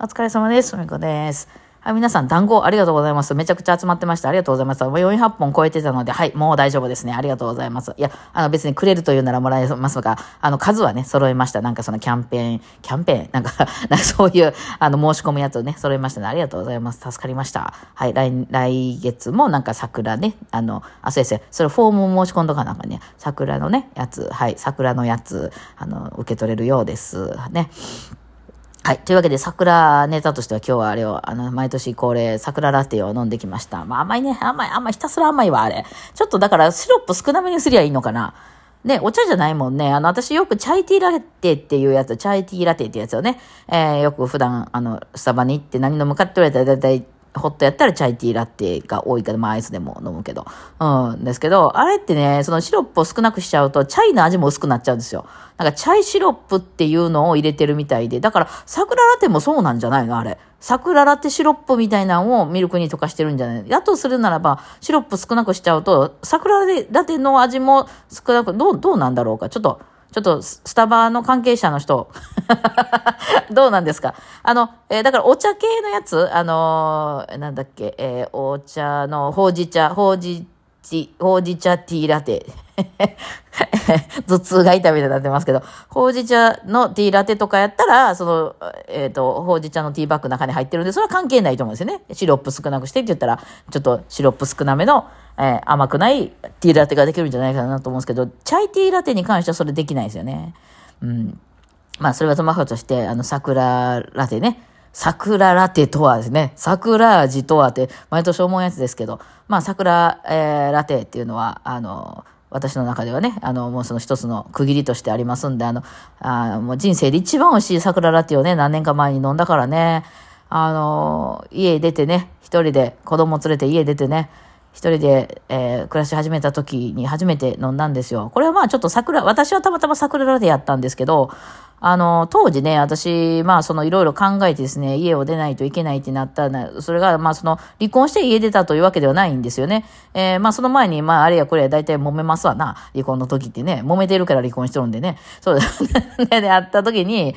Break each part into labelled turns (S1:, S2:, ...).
S1: お疲れ様です。みこです。はい、皆さん、団子ありがとうございます。めちゃくちゃ集まってました。ありがとうございます。もう400本超えてたので、はい、もう大丈夫ですね。ありがとうございます。いや、あの別にくれるというならもらえますが、あの数はね、揃えました。なんかそのキャンペーン、キャンペーン、なんか、なんかそういう、あの申し込むやつをね、揃えましたね。ありがとうございます。助かりました。はい、来、来月もなんか桜ね、あの、あ、そうですよ。それフォームを申し込んどかなんかね、桜のね、やつ、はい、桜のやつ、あの、受け取れるようです。ね。はい。というわけで、桜ネタとしては今日はあれを、あの、毎年恒例、桜ラテを飲んできました。まあ甘いね、甘い、甘い、ひたすら甘いわ、あれ。ちょっとだから、シロップ少なめにすりゃいいのかな。ね、お茶じゃないもんね。あの、私よくチャイティーラテっていうやつ、チャイティーラテってやつをね、えー、よく普段、あの、スタバに行って何飲むかって言われたら、だいたい、ホットやったらチャイティーラテが多いから、まあアイスでも飲むけど。うん、ですけど、あれってね、そのシロップを少なくしちゃうと、チャイの味も薄くなっちゃうんですよ。なんかチャイシロップっていうのを入れてるみたいで、だから桜ラテもそうなんじゃないの？あれ。桜ラテシロップみたいなのをミルクに溶かしてるんじゃない？だとするならば、シロップ少なくしちゃうと、桜ラテの味も少なく、どう、どうなんだろうか。ちょっと、ちょっと、スタバの関係者の人、どうなんですか？あの、えーだからお茶系のやつ、あのーなんだっけ、えーお茶のほうじ茶、ほうじ、ほうじ茶ティーラテ。頭痛が痛みたいになってますけど、ほうじ茶のティーラテとかやったら、その、えっ、と、ほうじ茶のティーバッグの中に入ってるんで、それは関係ないと思うんですよね。シロップ少なくしてって言ったら、ちょっとシロップ少なめの、えー甘くないティーラテができるんじゃないかなと思うんですけど、チャイティーラテに関してはそれできないですよね。うん。まあ、それはともかくとして、あの、桜ラテね。桜ラテとはですね、桜味とはって、毎年思うやつですけど、まあ、桜、えーラテっていうのは、あの、私の中ではね、あの、もうその一つの区切りとしてありますんで、あの、あもう人生で一番美味しい桜ラテをね、何年か前に飲んだからね、あの、家出てね、一人で子供連れて家出てね、一人で、えー暮らし始めた時に初めて飲んだんですよ。これはまあちょっと桜、私はたまたま桜ラテやったんですけど、あの、当時ね、私、まあそのいろいろ考えてですね、家を出ないといけないってなったな、それがまあその離婚して家出たというわけではないんですよね。えーまあその前に、まああれやこれや大体揉めますわな、離婚の時ってね、揉めてるから離婚してるんでね。そう で、で、会った時に、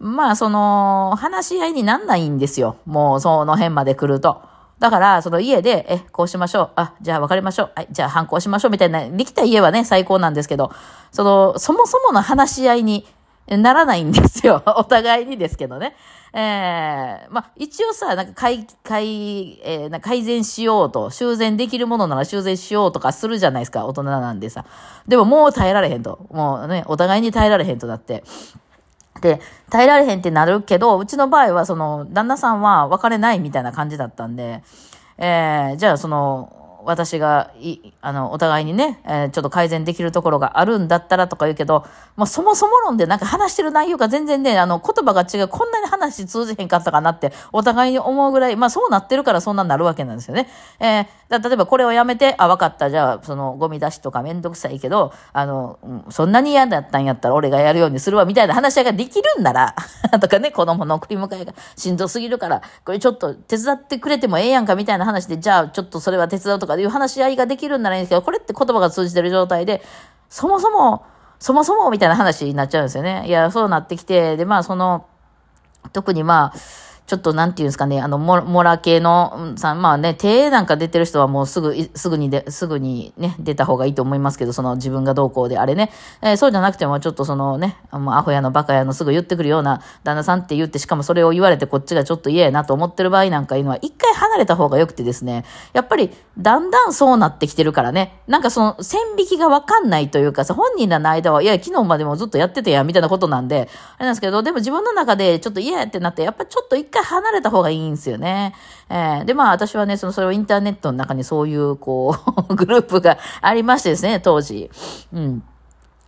S1: まあその、話し合いになんないんですよ。もうその辺まで来ると。だから、その家で、え、こうしましょう。あ、じゃあ別れましょう。はい、じゃあ反抗しましょう。みたいな、できた家はね、最高なんですけど、その、そもそもの話し合いにならないんですよ。お互いにですけどね。ええまあ、一応さ、なんか改、改、えーな改善しようと、修繕できるものなら修繕しようとかするじゃないですか、大人なんでさ。でももう耐えられへんと。もうね、お互いに耐えられへんとなって。で、耐えられへんってなるけど、うちの場合は、その、旦那さんは別れないみたいな感じだったんで、えー、じゃあ、その、私がい、あの、お互いにね、えーちょっと改善できるところがあるんだったらとか言うけど、もうそもそも論でなんか話してる内容が全然ね、あの、言葉が違う、こんなに話通じへんかったかなって、お互いに思うぐらい、まあそうなってるからそんなになるわけなんですよね。えー例えばこれをやめて、あ、わかった、じゃあ、その、ゴミ出しとかめんどくさいけど、あの、うんそんなに嫌だったんやったら俺がやるようにするわ、みたいな話し合いができるんなら、とかね、子供の送り迎えがしんどすぎるから、これちょっと手伝ってくれてもええやんか、みたいな話で、じゃあ、ちょっとそれは手伝うとかいう話し合いができるんならいいんですけど、これって言葉が通じてる状態で、そもそも、そもそもみたいな話になっちゃうんですよね。いや、そうなってきて、で、まあ、その、特にまあ、ちょっとなんていうんですかね、あの、モモラ系の、さん、まあね、手なんか出てる人はもうすぐ、すぐにで、すぐにね、出た方がいいと思いますけど、その自分がどうこうであれね、えーそうじゃなくてもちょっとそのね、もうアホやのバカやのすぐ言ってくるような旦那さんって言って、しかもそれを言われてこっちがちょっと嫌やなと思ってる場合なんかいうのは、一回離れた方が良くてですね、やっぱりだんだんそうなってきてるからね、なんかその線引きがわかんないというかさ、本人らの間は、いや、昨日までもずっとやっててや、みたいなことなんで、あれなんですけど、でも自分の中でちょっと嫌やってなって、やっぱちょっと一回回離れた方がいいんですよね。えーで、まあ私はね、その、それをインターネットの中にそういう、こう、グループがありましてですね、当時。うん。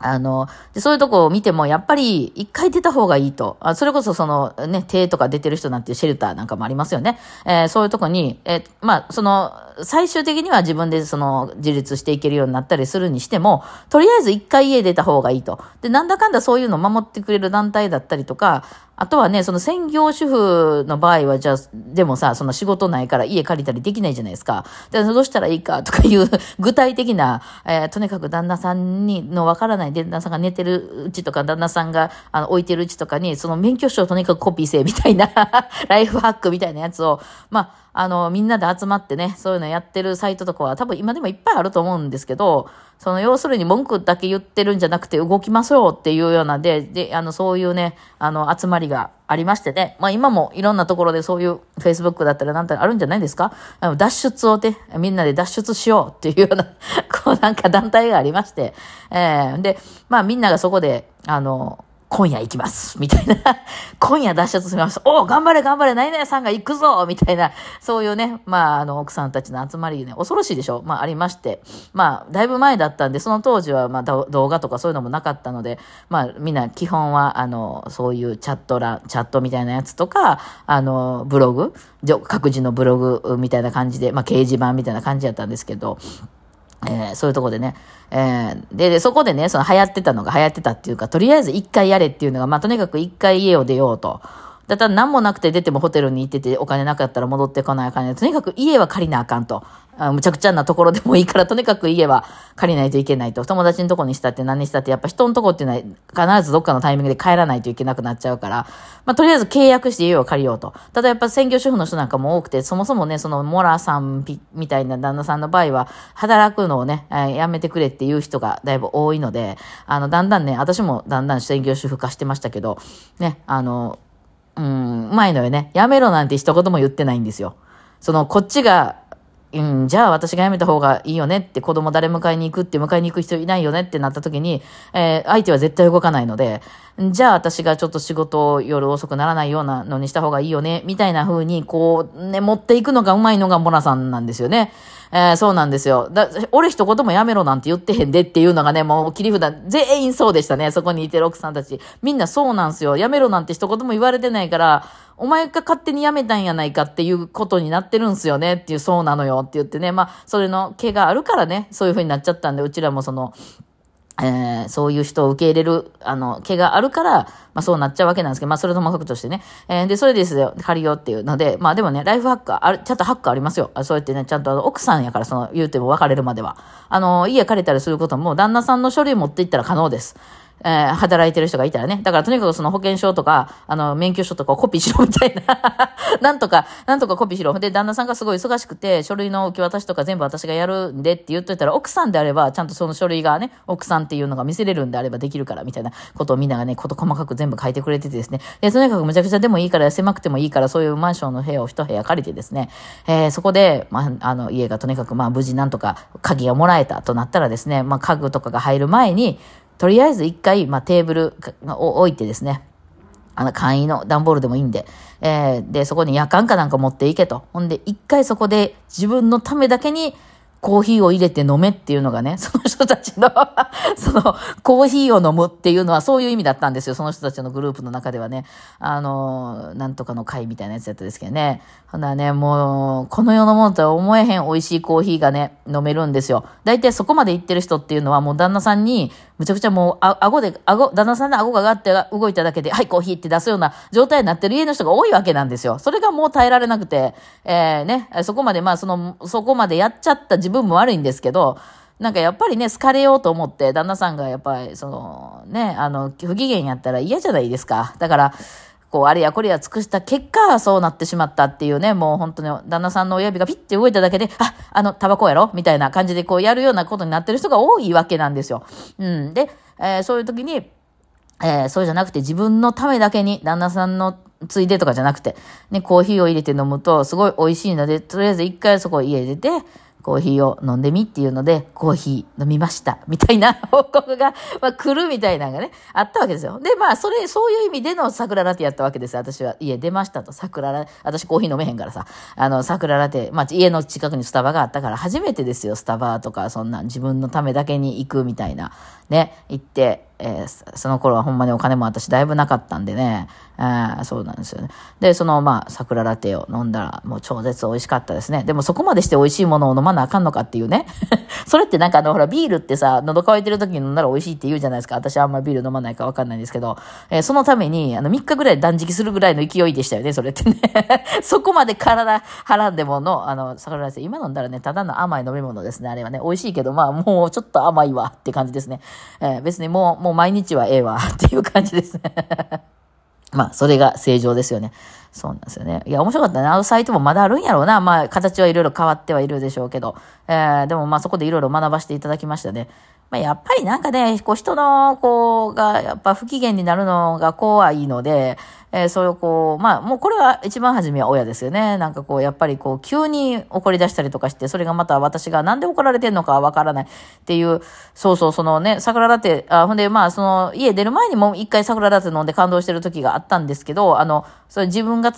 S1: あの、でそういうとこを見ても、やっぱり一回出た方がいいと。あそれこそそのね、手とか出てる人なんていうシェルターなんかもありますよね。えーそういうとこに、えーまあ、その、最終的には自分でその、自立していけるようになったりするにしても、とりあえず一回家出た方がいいと。で、なんだかんだそういうのを守ってくれる団体だったりとか、あとはね、その専業主婦の場合は、じゃあ、でもさ、その仕事ないから家借りたりできないじゃないですか。で、どうしたらいいかとかいう具体的な、えーとにかく旦那さんにのわからない。旦那さんが寝てるうちとか、旦那さんがあの置いてるうちとかに、その免許証をとにかくコピーせみたいな ライフハックみたいなやつを、まあ、あの、みんなで集まってね、そういうのやってるサイトとかは多分今でもいっぱいあると思うんですけど、その要するに文句だけ言ってるんじゃなくて動きましょうっていうようなで、で、あの、そういうね、あの、集まりがありましてね、まあ今もいろんなところでそういう Facebook だったらなんたらあるんじゃないですか？あの脱出をね、みんなで脱出しようっていうような、こうなんか団体がありまして、えー、で、まあみんながそこで、あの、今夜行きます。みたいな。今夜脱出します。お頑張れ頑張れ何々さんが行くぞみたいな、そういうね、まあ、あの、奥さんたちの集まりね、恐ろしいでしょまあ、ありまして。まあ、だいぶ前だったんで、その当時は、まあ、動画とかそういうのもなかったので、まあ、みんな基本は、あの、そういうチャット欄、チャットみたいなやつとか、あの、ブログ、各自のブログみたいな感じで、まあ、掲示板みたいな感じだったんですけど、えー、そういうとこでね、えー、で、で、そこでね、その流行ってたのが流行ってたっていうか、とりあえず一回やれっていうのが、まあ、とにかく一回家を出ようと。だったら何もなくて出てもホテルに行っててお金なかったら戻ってこないかんね。とにかく家は借りなあかんと。あむちゃくちゃなところでもいいから、とにかく家は借りないといけないと。友達のとこにしたって何にしたって、やっぱ人のとこっていうのは必ずどっかのタイミングで帰らないといけなくなっちゃうから、まあ、とりあえず契約して家を借りようと。ただやっぱ専業主婦の人なんかも多くて、そもそもね、そのモラさんみたいな旦那さんの場合は、働くのをね、えー、やめてくれっていう人がだいぶ多いので、あの、だんだんね、私もだんだん専業主婦化してましたけど、ね、あの、うん、うまいのよね。やめろなんて一言も言ってないんですよ。その、こっちが、うん、じゃあ私が辞めた方がいいよねって子供誰迎えに行くって迎えに行く人いないよねってなった時に、えー、相手は絶対動かないので、じゃあ私がちょっと仕事を夜遅くならないようなのにした方がいいよね、みたいな風にこうね、持っていくのがうまいのがモナさんなんですよね。えー、そうなんですよ。だ、俺一言もやめろなんて言ってへんでっていうのがね、もう切り札、全員そうでしたね。そこにいてる奥さんたち。みんなそうなんですよ。やめろなんて一言も言われてないから、お前が勝手に辞めたんやないかっていうことになってるんすよねっていう、そうなのよって言ってね。まあ、それの毛があるからね、そういう風になっちゃったんで、うちらもその、えー、そういう人を受け入れる、あの、毛があるから、まあそうなっちゃうわけなんですけど、まあそれともくとしてね。えー、で、それですよ、借りようっていうので、まあでもね、ライフハックある、ちゃんとハックありますよ。そうやってね、ちゃんと奥さんやから、その、言うても別れるまでは。あの、家借りたりすることも、旦那さんの書類持っていったら可能です。えー、働いてる人がいたらね。だからとにかくその保険証とか、あの、免許証とかをコピーしろみたいな。なんとか、なんとかコピーしろ。で、旦那さんがすごい忙しくて、書類の受け渡しとか全部私がやるんでって言っといたら、奥さんであれば、ちゃんとその書類がね、奥さんっていうのが見せれるんであればできるから、みたいなことをみんながね、こと細かく全部書いてくれててですね。で、とにかくむちゃくちゃでもいいから、狭くてもいいから、そういうマンションの部屋を一部屋借りてですね、えー、そこで、まあ、あの、家がとにかく、まあ、無事なんとか鍵がもらえたとなったらですね、まあ、家具とかが入る前に、とりあえず一回、まあ、テーブルを置いてですね、あの、簡易の段ボールでもいいんで、えー、で、そこに夜間かなんか持っていけと。ほんで、一回そこで自分のためだけに、コーヒーを入れて飲めっていうのがね、その人たちの その、コーヒーを飲むっていうのはそういう意味だったんですよ。その人たちのグループの中ではね。あの、なんとかの会みたいなやつやったですけどね。ほんならね、もう、この世のものとは思えへん美味しいコーヒーがね、飲めるんですよ。大体そこまで行ってる人っていうのはもう旦那さんに、むちゃくちゃもう、あ、顎で、顎、旦那さんの顎が上がって動いただけで、はい、コーヒーって出すような状態になってる家の人が多いわけなんですよ。それがもう耐えられなくて、えー、ね、そこまで、まあ、その、そこまでやっちゃった自分も悪いんですけど、なんかやっぱりね、好かれようと思って、旦那さんがやっぱり、その、ね、あの、不機嫌やったら嫌じゃないですか。だから、こう、あれやこれや尽くした結果、そうなってしまったっていうね、もう本当に旦那さんの親指がピッて動いただけで、あ、あの、タバコやろ？みたいな感じでこうやるようなことになってる人が多いわけなんですよ。うん。で、えー、そういう時に、えー、そうじゃなくて自分のためだけに、旦那さんのついでとかじゃなくて、ね、コーヒーを入れて飲むとすごい美味しいので、とりあえず一回そこ家出て、コーヒーを飲んでみっていうので、コーヒー飲みました。みたいな 報告が、まあ、来るみたいなのがね、あったわけですよ。で、まあ、それ、そういう意味での桜ラテやったわけです私は、家出ましたと。桜ラテ、私コーヒー飲めへんからさ、あの、桜ラテ、まあ、家の近くにスタバがあったから、初めてですよ、スタバとか、そんな自分のためだけに行くみたいな、ね、行って、えーその頃はほんまにお金も私だいぶなかったんでね、えーそうなんですよね。で、その、まあ、桜ラテを飲んだら、もう超絶美味しかったですね。でもそこまでして美味しいものを飲まなあかんのかっていうね。それってなんかあの、ほら、ビールってさ、喉乾いてる時に飲んだら美味しいって言うじゃないですか。私はあんまりビール飲まないかわかんないんですけど、えーそのために、あの、3日ぐらい断食するぐらいの勢いでしたよね、それってね。そこまで体はらんでもの、あの、桜ラテ、今飲んだらね、ただの甘い飲み物ですね、あれはね。美味しいけど、まあ、もうちょっと甘いわって感じですね。えー別にもう、もう毎日はええわ っていう感じですね。まあ、それが正常ですよね。そうなんですよね。いや、面白かったね。あのサイトもまだあるんやろうな。まあ、形はいろいろ変わってはいるでしょうけど。えー、でもまあ、そこでいろいろ学ばせていただきましたね。まあ、やっぱりなんかね、こう、人の、こう、が、やっぱ不機嫌になるのが怖いので、えー、それをこう、まあ、もうこれは一番初めは親ですよね。なんかこう、やっぱりこう、急に怒り出したりとかして、それがまた私がなんで怒られてんのかわからないっていう、そうそう、そのね、桜ラテ、あ、ほんで、まあ、その、家出る前にも一回桜ラテ飲んで感動してる時があったんですけど、あの、それ自分が、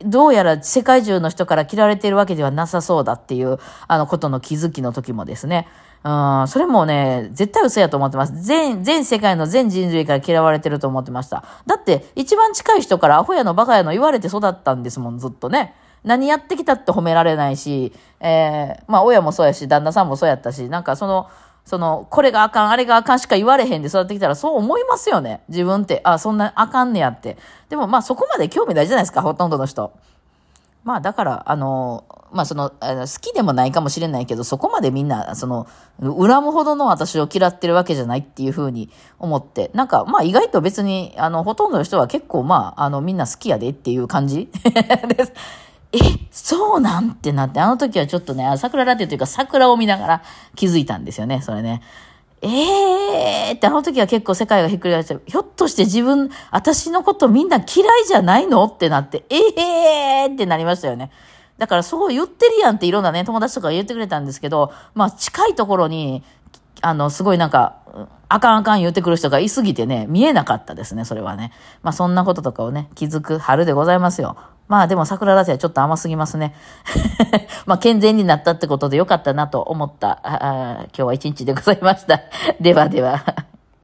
S1: どうやら世界中の人から嫌われているわけではなさそうだっていう、あのことの気づきの時もですね。うん、それもね、絶対嘘やと思ってます。全、全世界の全人類から嫌われてると思ってました。だって、一番近い人からアホやのバカやの言われて育ったんですもん、ずっとね。何やってきたって褒められないし、えー、まあ親もそうやし、旦那さんもそうやったし、なんかその、その、これがあかん、あれがあかんしか言われへんで育ってきたらそう思いますよね。自分って。あ、そんなあかんねやって。でもまあそこまで興味ないじゃないですか、ほとんどの人。まあだから、あの、まあその、好きでもないかもしれないけど、そこまでみんな、その、恨むほどの私を嫌ってるわけじゃないっていうふうに思って、なんかまあ意外と別に、あの、ほとんどの人は結構まあ、あの、みんな好きやでっていう感じ です。え、そうなんってなって、あの時はちょっとね、桜ラテというか桜を見ながら気づいたんですよね、それね。えーって、あの時は結構世界がひっくり返して、ひょっとして自分、私のことみんな嫌いじゃないの？ってなって、えーってなりましたよね。だからそう言ってるやんっていろんなね、友達とか言ってくれたんですけど、まあ近いところに、あの、すごいなんか、あかんあかん言ってくる人がいすぎてね、見えなかったですね、それはね。まあそんなこととかをね、気づく春でございますよ。まあでも桜ラテはちょっと甘すぎますね。まあ健全になったってことでよかったなと思った、ああ今日は一日でございました。ではでは。